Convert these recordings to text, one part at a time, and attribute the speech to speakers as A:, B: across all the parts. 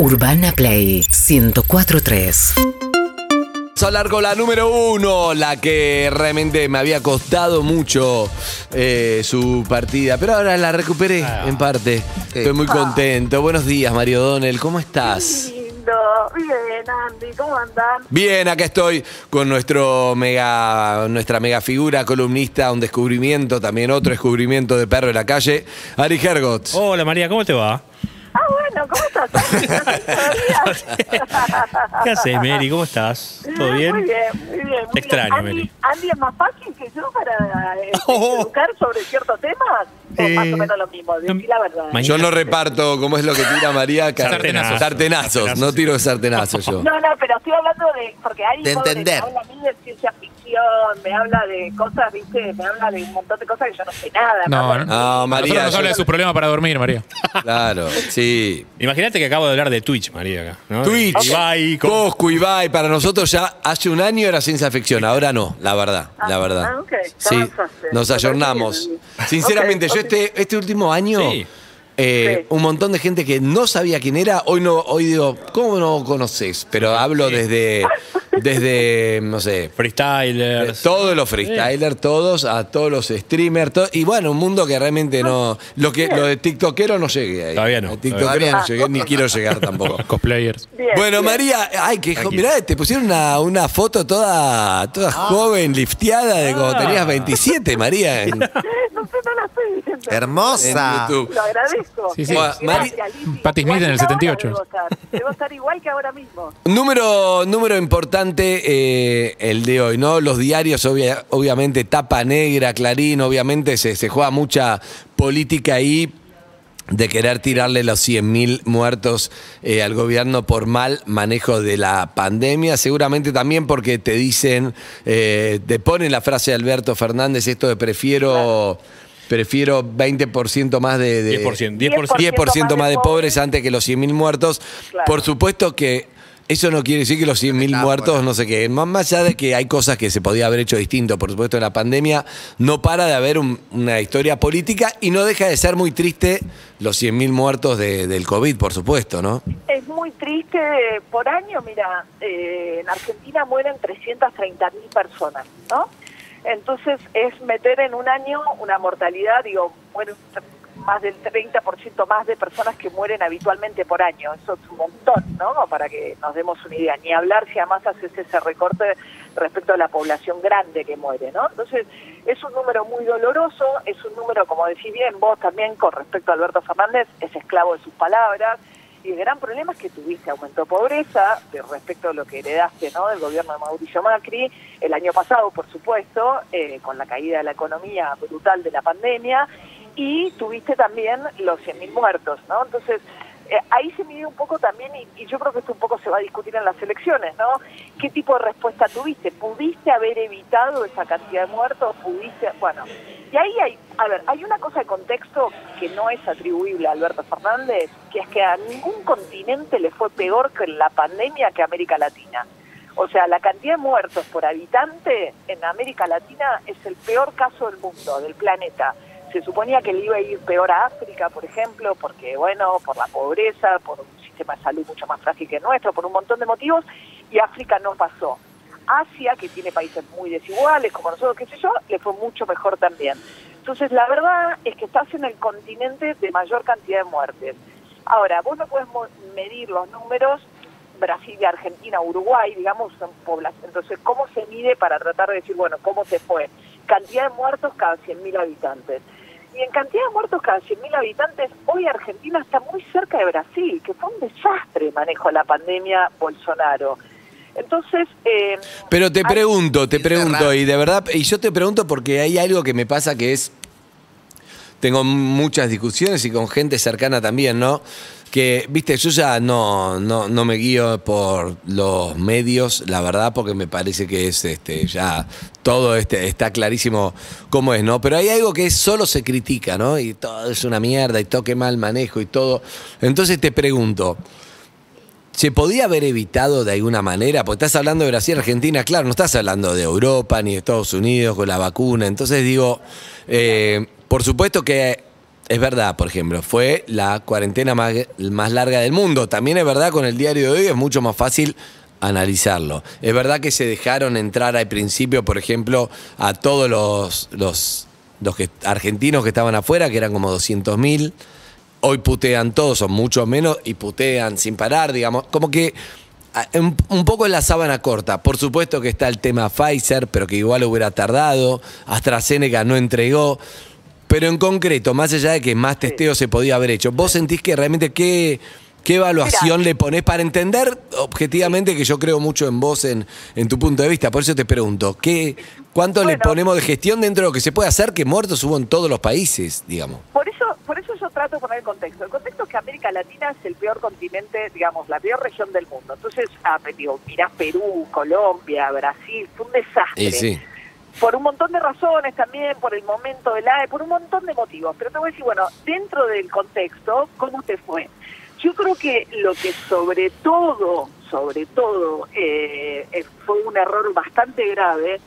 A: Urbana Play 1043.
B: Vamos a hablar con la número uno, la que realmente me había costado mucho eh, su partida, pero ahora la recuperé en parte. Estoy muy contento. Buenos días, Mario Donel, ¿cómo estás?
C: lindo. Bien, Andy, ¿cómo andan?
B: Bien, acá estoy con nuestro mega, nuestra mega figura, columnista, un descubrimiento, también otro descubrimiento de perro en la calle, Ari Hergots.
D: Hola María, ¿cómo te va?
C: Bueno, ¿cómo estás?
D: ¿Qué haces, Mary? ¿Cómo estás? ¿Todo bien?
C: Muy bien, muy bien. muy
D: Te extraño.
C: Andy,
D: Mary.
C: Andy es más fácil que yo para eh,
D: Oh.
C: educar sobre ciertos temas. O
D: Eh,
C: más o menos lo mismo, decí la verdad.
B: Yo no reparto, como es lo que tira María,
D: Sartenazos.
B: sartenazos, no tiro sartenazos yo.
C: No, no, pero estoy hablando de. Porque Ari
E: De entender.
C: habla a mí de ciencia ficción, me habla de cosas, ¿viste? Me habla de un montón de cosas que yo no sé nada.
D: No, no.
B: No, María,
D: nos habla de sus problemas para dormir, María.
B: claro, sí.
D: Imagínate que acabo de hablar de Twitch, María, acá. ¿no?
B: Twitch,
D: Ibai, con-
B: Coscu, Ibai, para nosotros ya hace un año era ciencia ficción, ahora no, la verdad, la verdad.
C: ah, ok, ya
B: Sí, nos ayornamos. Sinceramente, yo este, este último año,
D: Sí.
B: Eh,
C: Sí.
B: un montón de gente que no sabía quién era, hoy no, hoy digo, ¿cómo no conoces? Pero hablo desde, desde, no sé,
D: Freestylers.
B: todos los freestylers, todos, a todos los streamers, to- y bueno, un mundo que realmente no. Lo que lo de TikTokero no llegué ahí.
D: Todavía no.
B: TikTokero
E: Todavía
B: no llegué, ni quiero llegar tampoco.
D: Cosplayers.
C: Bien,
B: Bueno,
C: bien.
B: María, ay, que
D: Tranquilo.
B: mirá, te pusieron una, una foto toda, toda joven, lifteada de cuando
D: Ah.
B: tenías 27, María, en,
C: No sé, no la estoy viendo.
B: en
E: Hermosa.
B: YouTube.
C: Lo agradezco.
D: Sí, sí.
C: Gracias,
B: Mari-
C: Lizzy.
D: Patti Smith en el
C: Igual que
D: 78.
C: ahora Debo estar. Debo estar igual que ahora mismo.
B: Número, número importante eh, el de hoy, ¿no? Los diarios, obvia- obviamente, tapa negra, Clarín, obviamente se, se juega mucha política ahí de querer tirarle los 100.000 muertos eh, al gobierno por mal manejo de la pandemia, seguramente también porque te dicen, eh, te ponen la frase de Alberto Fernández, esto de prefiero... Prefiero 20% más de, de
D: 10%,
C: 10%.
B: 10% más de pobres antes que los 100.000 muertos.
C: Claro.
B: Por supuesto que eso no quiere decir que los 100.000
E: Metáfora.
B: muertos, no sé qué. Más allá de que hay cosas que se podía haber hecho distinto, por supuesto, en la pandemia, no para de haber un- una historia política y no deja de ser muy triste los 100.000 muertos de- del COVID, por supuesto, ¿no?
C: Es muy triste. Por año, mira, eh, en Argentina mueren 330 mil personas, ¿no? Entonces es meter en un año una mortalidad, digo, mueren más del 30% más de personas que mueren habitualmente por año. Eso es un montón, ¿no? Para que nos demos una idea. Ni hablar si además haces ese recorte respecto a la población grande que muere, ¿no? Entonces es un número muy doloroso, es un número, como decís bien vos también con respecto a Alberto Fernández, es esclavo de sus palabras. Y el gran problema es que tuviste aumento de pobreza respecto a lo que heredaste ¿no? del gobierno de Mauricio Macri el año pasado, por supuesto, eh, con la caída de la economía brutal de la pandemia, y tuviste también los 100.000 muertos, ¿no? Entonces, eh, ahí se mide un poco también, y, y yo creo que esto un poco se va a discutir en las elecciones, ¿no? ¿Qué tipo de respuesta tuviste? ¿Pudiste haber evitado esa cantidad de muertos? ¿Pudiste...? Bueno, y ahí hay, a ver, hay una cosa de contexto que no es atribuible a Alberto Fernández, que es que a ningún continente le fue peor que la pandemia que América Latina. O sea, la cantidad de muertos por habitante en América Latina es el peor caso del mundo, del planeta. Se suponía que le iba a ir peor a África, por ejemplo, porque, bueno, por la pobreza, por un sistema de salud mucho más frágil que el nuestro, por un montón de motivos, y África no pasó. Asia, que tiene países muy desiguales, como nosotros, qué sé yo, le fue mucho mejor también. Entonces, la verdad es que estás en el continente de mayor cantidad de muertes. Ahora, vos no mo- medir los números Brasil, Argentina, Uruguay, digamos, son poblaciones. Entonces, ¿cómo se mide para tratar de decir, bueno, cómo se fue? Cantidad de muertos cada 100.000 habitantes. Y en cantidad de muertos cada 100.000 habitantes, hoy Argentina está muy cerca de Brasil, que fue un desastre el manejo de la pandemia Bolsonaro. Entonces, eh,
B: Pero te
C: hay-
B: pregunto, te pregunto, y de verdad, y yo te pregunto porque hay algo que me pasa que es. Tengo muchas discusiones y con gente cercana también, ¿no? Que, viste, yo ya no, no, no me guío por los medios, la verdad, porque me parece que es este, ya todo este, está clarísimo cómo es, ¿no? Pero hay algo que solo se critica, ¿no? Y todo es una mierda, y toque mal manejo y todo. Entonces te pregunto, ¿Se podía haber evitado de alguna manera? Porque estás hablando de Brasil, Argentina, claro, no estás hablando de Europa ni de Estados Unidos con la vacuna. Entonces digo, eh, por supuesto que es verdad, por ejemplo, fue la cuarentena más, larga del mundo. También es verdad, con el diario de hoy es mucho más fácil analizarlo. Es verdad que se dejaron entrar al principio, por ejemplo, a todos los, argentinos que estaban afuera, que eran como 200.000. Hoy putean todos, son mucho menos, y putean sin parar, digamos. Como que ah, un, un poco en la sábana corta. Por supuesto que está el tema Pfizer, pero que igual hubiera tardado. AstraZeneca no entregó. Pero en concreto, más allá de que más testeo se podía haber hecho, ¿vos sentís que realmente qué, qué evaluación le ponés para entender objetivamente que yo creo mucho en vos, en, en tu punto de vista? Por eso te pregunto, ¿qué, ¿cuánto le ponemos de gestión dentro de lo que se puede hacer que muertos hubo en todos los países, digamos?
C: Por eso, por eso yo trato de poner el contexto. El contexto es que América Latina es el peor continente, digamos, la peor región del mundo. Entonces, ah, digo, mirás Perú, Colombia, Brasil, fue un desastre.
B: Y sí.
C: Por un montón de razones también, por el momento del AE, por un montón de motivos. Pero te voy a decir, bueno, dentro del contexto, ¿cómo te fue? Yo creo que lo que sobre todo, sobre todo, eh, eh, fue un error bastante grave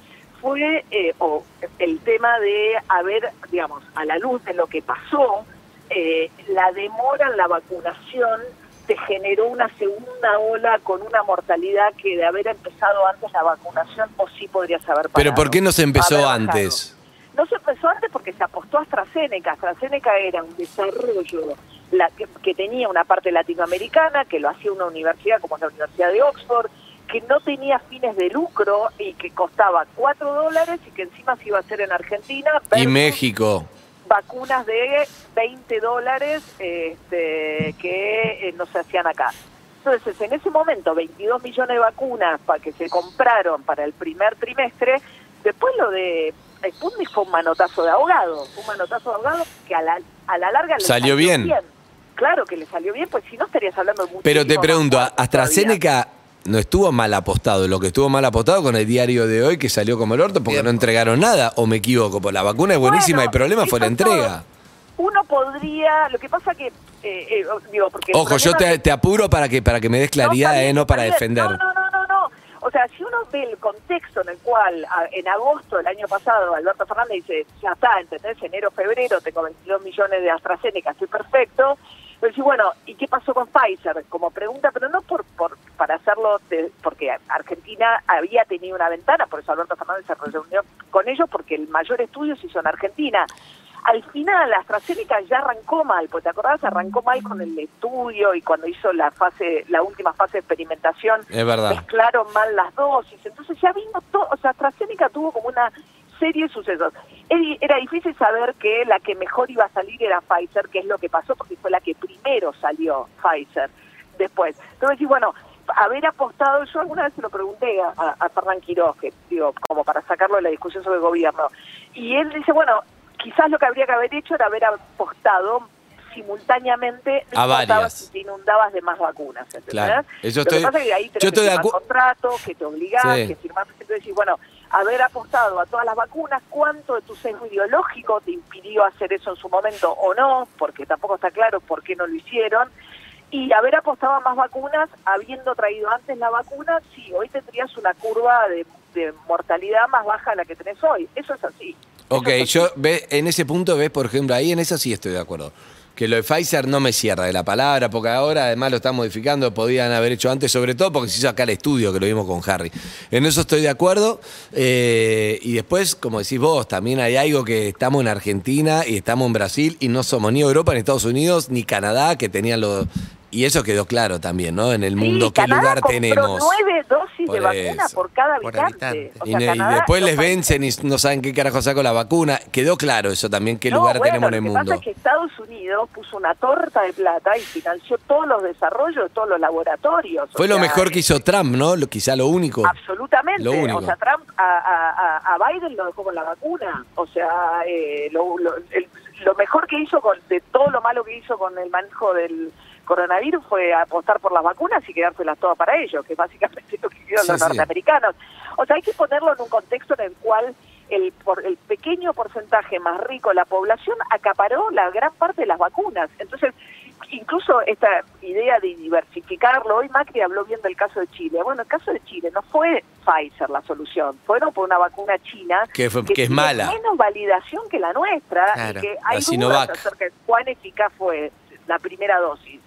C: fue eh, o el tema de haber, digamos, a la luz de lo que pasó, eh, la demora en la vacunación te generó una segunda ola con una mortalidad que de haber empezado antes la vacunación o sí podrías haber parado.
B: Pero ¿por qué no se empezó antes?
C: No se empezó antes porque se apostó a AstraZeneca. AstraZeneca era un desarrollo la, que, que tenía una parte latinoamericana, que lo hacía una universidad como la Universidad de Oxford, que no tenía fines de lucro y que costaba 4 dólares y que encima se iba a hacer en Argentina.
B: Y México.
C: Vacunas de 20 dólares este, que eh, no se hacían acá. Entonces, en ese momento, 22 millones de vacunas para que se compraron para el primer trimestre. Después lo de Sputnik fue un manotazo de ahogado. Un manotazo de ahogado que a la, a la larga le
B: Salió bien.
C: Claro que le salió bien, pues si no estarías hablando de
B: Pero te pregunto,
C: más todavía.
B: No estuvo mal apostado. Lo que estuvo mal apostado con el diario de hoy que salió como el orto porque no entregaron nada. ¿O me equivoco? Pues la vacuna es buenísima,
C: Bueno,
B: el problema fue la entrega.
C: Uno podría, lo que pasa que, eh, eh, digo, porque...
B: Ojo, yo te, te apuro para que, para que me des claridad,
C: bien,
B: eh, no para defender.
C: No, no, no, no, no. O sea, si uno ve el contexto en el cual a- en agosto del año pasado Alberto Fernández dice, ya está, ¿entendés? Enero, febrero, tengo 22 millones de AstraZeneca, estoy perfecto. Pero decís, bueno, ¿y qué pasó con Pfizer? Como pregunta, pero no por, por para hacerlo, de- porque Argentina había tenido una ventana, por eso Alberto Fernández se reunió con ellos, porque el mayor estudio se hizo en Argentina. Al final, AstraZeneca ya arrancó mal, porque te acordás, arrancó mal con el estudio y cuando hizo la fase, la última fase de experimentación,
B: Es verdad.
C: mezclaron mal las dosis. Entonces ya vino todo, o sea, AstraZeneca tuvo como una serie de sucesos. Era- difícil saber que la que mejor iba a salir era Pfizer, que es lo que pasó porque fue la que primero salió Pfizer después. Entonces, sí, bueno, haber apostado, yo alguna vez se lo pregunté a, a, a Fernán Quiroz, que digo, como para sacarlo de la discusión sobre el gobierno, y él dice, bueno, quizás lo que habría que haber hecho era haber apostado simultáneamente no
B: A varias.
C: si te inundabas de más vacunas, ¿entendés?
B: Claro. Eso
C: Lo que
B: estoy-
C: pasa es que ahí tenés
B: yo estoy
C: que
B: de
C: firmar
B: acu-
C: contratos, que te obligás,
B: Sí.
C: que firmás, entonces decís, bueno, haber apostado a todas las vacunas, cuánto de tu sesgo ideológico te impidió hacer eso en su momento o no, porque tampoco está claro por qué no lo hicieron, y haber apostado a más vacunas, habiendo traído antes la vacuna, sí, hoy tendrías una curva de, de mortalidad más baja a la que tenés hoy, eso es así.
B: Ok,
C: Eso es así.
B: yo ve, en ese punto ves, por ejemplo, ahí en eso sí estoy de acuerdo. Que lo de Pfizer no me cierra de la palabra, porque ahora además lo están modificando, podían haber hecho antes, sobre todo porque se hizo acá el estudio, que lo vimos con Harry. En eso estoy de acuerdo. eh, y después, como decís vos, también hay algo que estamos en Argentina y estamos en Brasil y no somos ni Europa, ni Estados Unidos, ni Canadá, que tenían los... Y eso quedó claro también, ¿no? En el mundo,
C: Sí,
B: ¿qué
C: Canadá
B: lugar
C: compró
B: tenemos?
C: nueve dosis
B: Por
C: de vacuna
B: eso.
C: por cada
E: Por
C: habitante.
E: habitante.
C: O
B: Y,
C: sea,
B: y
C: Canadá-
B: después les vencen y no saben qué carajo saco la vacuna. Quedó claro eso también, qué
C: No,
B: lugar
C: bueno,
B: tenemos en el
C: lo que
B: mundo.
C: pasa es que Estados Unidos puso una torta de plata y financió todos los desarrollos de todos los laboratorios. O
B: Fue lo
C: sea,
B: mejor que hizo Trump, ¿no? Lo- quizá lo único.
C: Absolutamente.
B: Lo único.
C: O sea, Trump a, a- a- a Biden lo dejó con la vacuna. O sea, eh, lo, lo- el- lo mejor que hizo con, de todo lo malo que hizo con el manejo del coronavirus fue apostar por las vacunas y quedárselas todas para ellos, que básicamente es lo que hicieron
B: Sí,
C: los
B: sí.
C: norteamericanos. O sea, hay que ponerlo en un contexto en el cual el, por, el pequeño porcentaje más rico de la población acaparó la gran parte de las vacunas. Entonces, incluso esta idea de diversificarlo, hoy Macri habló bien del caso de Chile. Bueno, el caso de Chile no fue Pfizer la solución, fueron por una vacuna china
B: que, fue, que, es mala.
C: menos validación que la nuestra y que hay dudas acerca de cuán eficaz fue la primera dosis.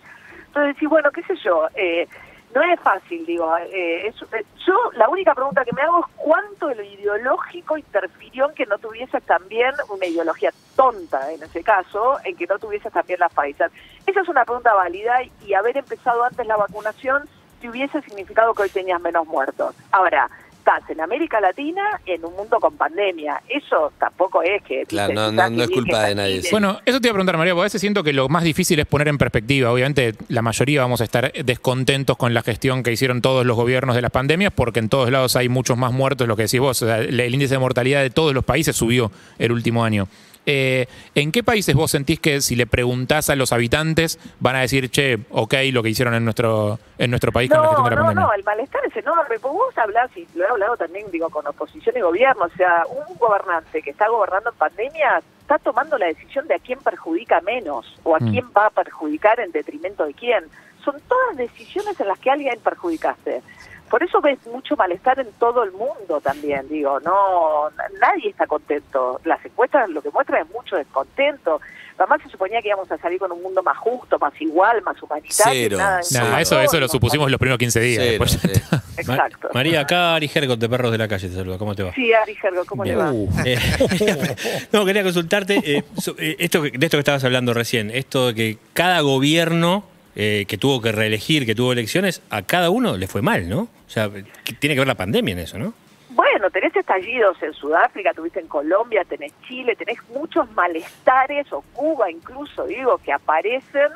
C: Entonces, decir, bueno, qué sé yo, eh, no es fácil, digo. Eh, eh, yo la única pregunta que me hago es cuánto de lo ideológico interfirió en que no tuvieses también una ideología tonta, en ese caso, en que no tuvieses también la Pfizer. Esa es una pregunta válida y haber empezado antes la vacunación te hubiese significado que hoy tenías menos muertos. Ahora, estás en América Latina en un mundo con pandemia. Eso tampoco es que...
B: Claro, no, es culpa de nadie.
D: Bueno, eso te iba a preguntar, María, porque a veces siento que lo más difícil es poner en perspectiva. Obviamente, la mayoría vamos a estar descontentos con la gestión que hicieron todos los gobiernos de las pandemias, porque en todos lados hay muchos más muertos, lo que decís vos. el índice de mortalidad de todos los países subió el último año. Eh, ¿En qué países vos sentís que si le preguntás a los habitantes van a decir, che, ok, lo que hicieron en nuestro en nuestro país
C: con
D: la gestión de la
C: no,
D: pandemia?
C: No, el malestar es enorme. Pues vos hablás, y lo he hablado también digo con oposición y gobierno, o sea, un gobernante que está gobernando en pandemia está tomando la decisión de a quién perjudica menos o a mm. quién va a perjudicar en detrimento de quién. Son todas decisiones en las que alguien perjudicaste. Por eso ves mucho malestar en todo el mundo también, digo, no, nadie está contento. Las encuestas lo que muestran es mucho descontento. Además se suponía que íbamos a salir con un mundo más justo, más igual, más humanitario.
D: Cero. eso, eso lo supusimos los primeros 15 días.
C: Exacto.
D: María, acá Ari Gergo de Perros de la Calle te saluda. ¿Cómo te va?
C: Sí, Ari ¿cómo te va? Uh.
D: Eh, no, quería consultarte eh, eh, esto, de esto que estabas hablando recién, esto de que cada gobierno eh, que tuvo que reelegir, que tuvo elecciones, a cada uno le fue mal, ¿no? O sea, tiene que ver la pandemia en eso, ¿no?
C: Bueno, tenés estallidos en Sudáfrica, tuviste en Colombia, tenés Chile, tenés muchos malestares, o Cuba incluso, digo, que aparecen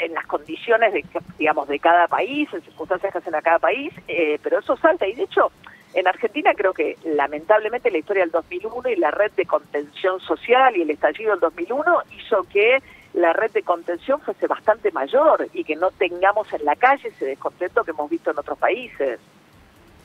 C: en las condiciones de, digamos, de cada país, en circunstancias que hacen a cada país, eh, pero eso salta. Y de hecho, en Argentina creo que lamentablemente la historia del 2001 y la red de contención social y el estallido del 2001 hizo que la red de contención fuese bastante mayor y que no tengamos en la calle ese descontento que hemos visto en otros países.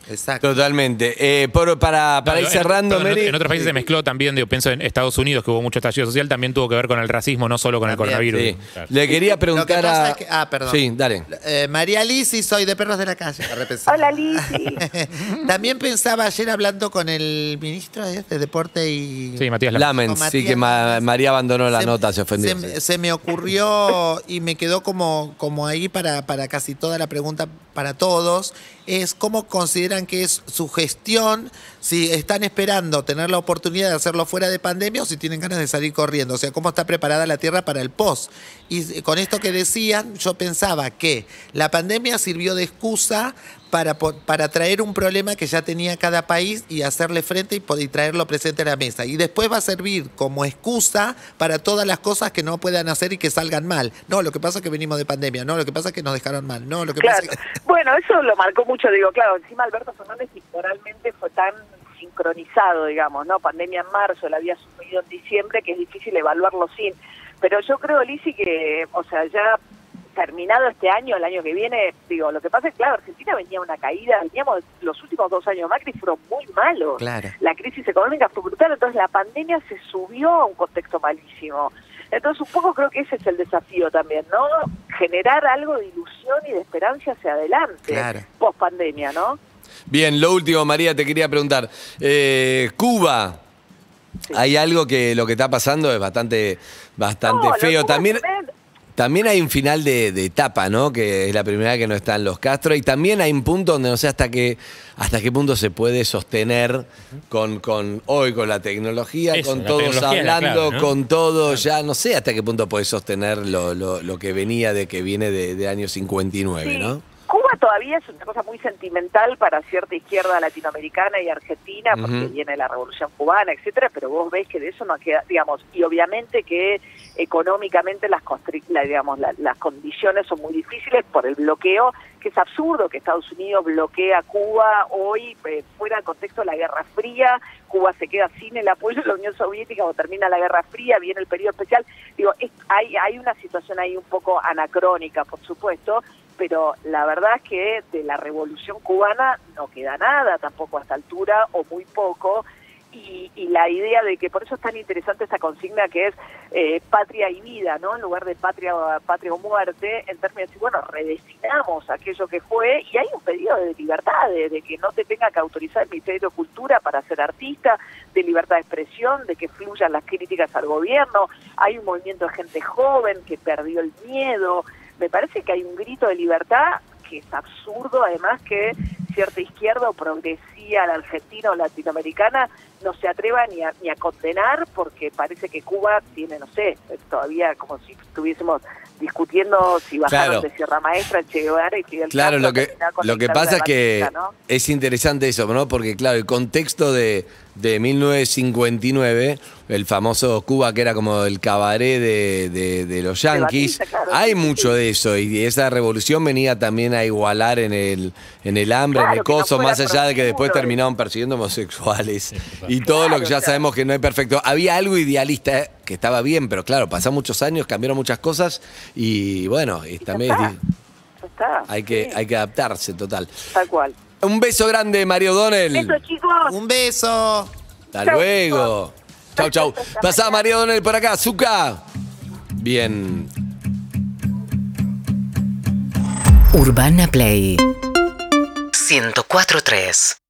B: Exacto. Totalmente. Eh, para, para ir cerrando,
D: en, otros países se mezcló también, digo, pienso en Estados Unidos, que hubo mucho estallido social, también tuvo que ver con el racismo, no solo con el coronavirus.
B: Le quería preguntar a.
E: ah, perdón.
B: Sí, dale.
E: Eh, María Lisi, soy de Perros de la Calle.
C: Hola, Lisi.
E: también pensaba ayer hablando con el ministro de, Deporte y.
D: Sí, Matías
B: Lamens. sí, que María abandonó la nota, se ofendió.
E: Se, me ocurrió y me quedó como, como ahí para, para casi toda la pregunta para todos. Es cómo consideran que es su gestión, si están esperando tener la oportunidad de hacerlo fuera de pandemia o si tienen ganas de salir corriendo. O sea, cómo está preparada la Tierra para el post. Y con esto que decían, yo pensaba que la pandemia sirvió de excusa para, para traer un problema que ya tenía cada país y hacerle frente y, traerlo presente a la mesa. Y después va a servir como excusa para todas las cosas que no puedan hacer y que salgan mal. No, lo que pasa es que venimos de pandemia. No, lo que pasa es que nos dejaron mal. No, lo que pasa es que...
C: Bueno, eso lo marcó mucho. Digo, claro, encima Alberto Fernández temporalmente fue tan sincronizado, digamos, ¿no? Pandemia en marzo, la había asumido en diciembre, que es difícil evaluarlo sin. Pero yo creo, Lisi, que, o sea, ya terminado este año, el año que viene, digo, lo que pasa es que, claro, Argentina venía una caída, veníamos, los últimos dos años de Macri fueron muy malos. La crisis económica fue brutal, entonces la pandemia se subió a un contexto malísimo. Entonces, un poco creo que ese es el desafío también, ¿no? Generar algo de ilusión y de esperanza hacia adelante, post pandemia, ¿no?
B: Bien, lo último, María, te quería preguntar. Eh, Cuba, hay algo que lo que está pasando es bastante, bastante feo. También, también hay un final de, etapa, ¿no? Que es la primera que no están los Castro. Y también hay un punto donde no sé hasta qué, hasta qué punto se puede sostener con, con hoy, con la tecnología, con todos hablando, con todo, ya no sé hasta qué punto puede sostener lo, lo, que venía de que viene de, de año 59, ¿no?
C: Todavía es una cosa muy sentimental para cierta izquierda latinoamericana y argentina, porque viene la revolución cubana, etcétera, pero vos ves que de eso no queda, digamos, y obviamente que económicamente las, digamos, las condiciones son muy difíciles por el bloqueo, que es absurdo que Estados Unidos bloquee a Cuba hoy eh, fuera del contexto de la Guerra Fría, Cuba se queda sin el apoyo de la Unión Soviética o termina la Guerra Fría, viene el periodo especial, digo, hay, hay una situación ahí un poco anacrónica, por supuesto, pero la verdad es que de la revolución cubana no queda nada tampoco a esta altura o muy poco y, y la idea de que por eso es tan interesante esta consigna que es eh, patria y vida, ¿no? En lugar de patria, patria o muerte, en términos de, bueno, redefinamos aquello que fue y hay un pedido de libertad, de, de que no te tenga que autorizar el Ministerio de Cultura para ser artista, de libertad de expresión, de que fluyan las críticas al gobierno, hay un movimiento de gente joven que perdió el miedo, me parece que hay un grito de libertad que es absurdo, además que cierta izquierda o progresía la argentina o latinoamericana no se atreva ni a, ni a condenar porque parece que Cuba tiene, no sé, todavía como si estuviésemos discutiendo si bajaron
B: Claro.
C: de Sierra Maestra, Che Guevara y Fidel
B: Claro,
C: Castro
B: lo que, lo que pasa es que es interesante eso, ¿no? Porque, claro, el contexto de, de 1959, el famoso Cuba que era como el cabaret de, de- de los yanquis,
C: Batista, claro,
B: hay
C: sí,
B: mucho
C: sí.
B: de eso y esa revolución venía también a igualar en el, en el hambre, en el
C: no
B: coso, más allá de que después terminaron persiguiendo homosexuales y todo lo que ya sabemos que no es perfecto. Había algo idealista eh, que estaba bien, pero claro, pasaron muchos años, cambiaron muchas cosas y bueno, y también
C: está, está,
B: hay que,
C: sí,
B: hay que adaptarse, total.
C: tal cual.
B: Un beso grande, Mario Donel.
C: Eso chicos,
E: Un beso.
B: Hasta
C: Chau,
B: luego. Chau, chau. Pasá. Mario Donel por acá, Zuka. Bien.
A: Urbana Play 104.3